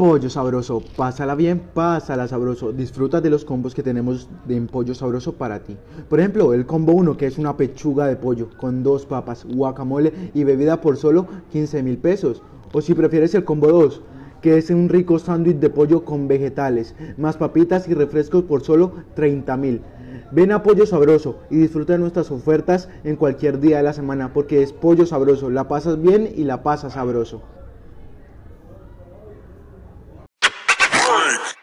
Pollo Sabroso, pásala bien, pásala sabroso. Disfruta de los combos que tenemos en Pollo Sabroso para ti. Por ejemplo, el combo 1, que es una pechuga de pollo con dos papas, guacamole y bebida por solo 15 mil pesos. O si prefieres el combo 2, que es un rico sándwich de pollo con vegetales, más papitas y refrescos por solo 30 mil. Ven a Pollo Sabroso y disfruta de nuestras ofertas en cualquier día de la semana porque es Pollo Sabroso, la pasas bien y la pasas sabroso. freak.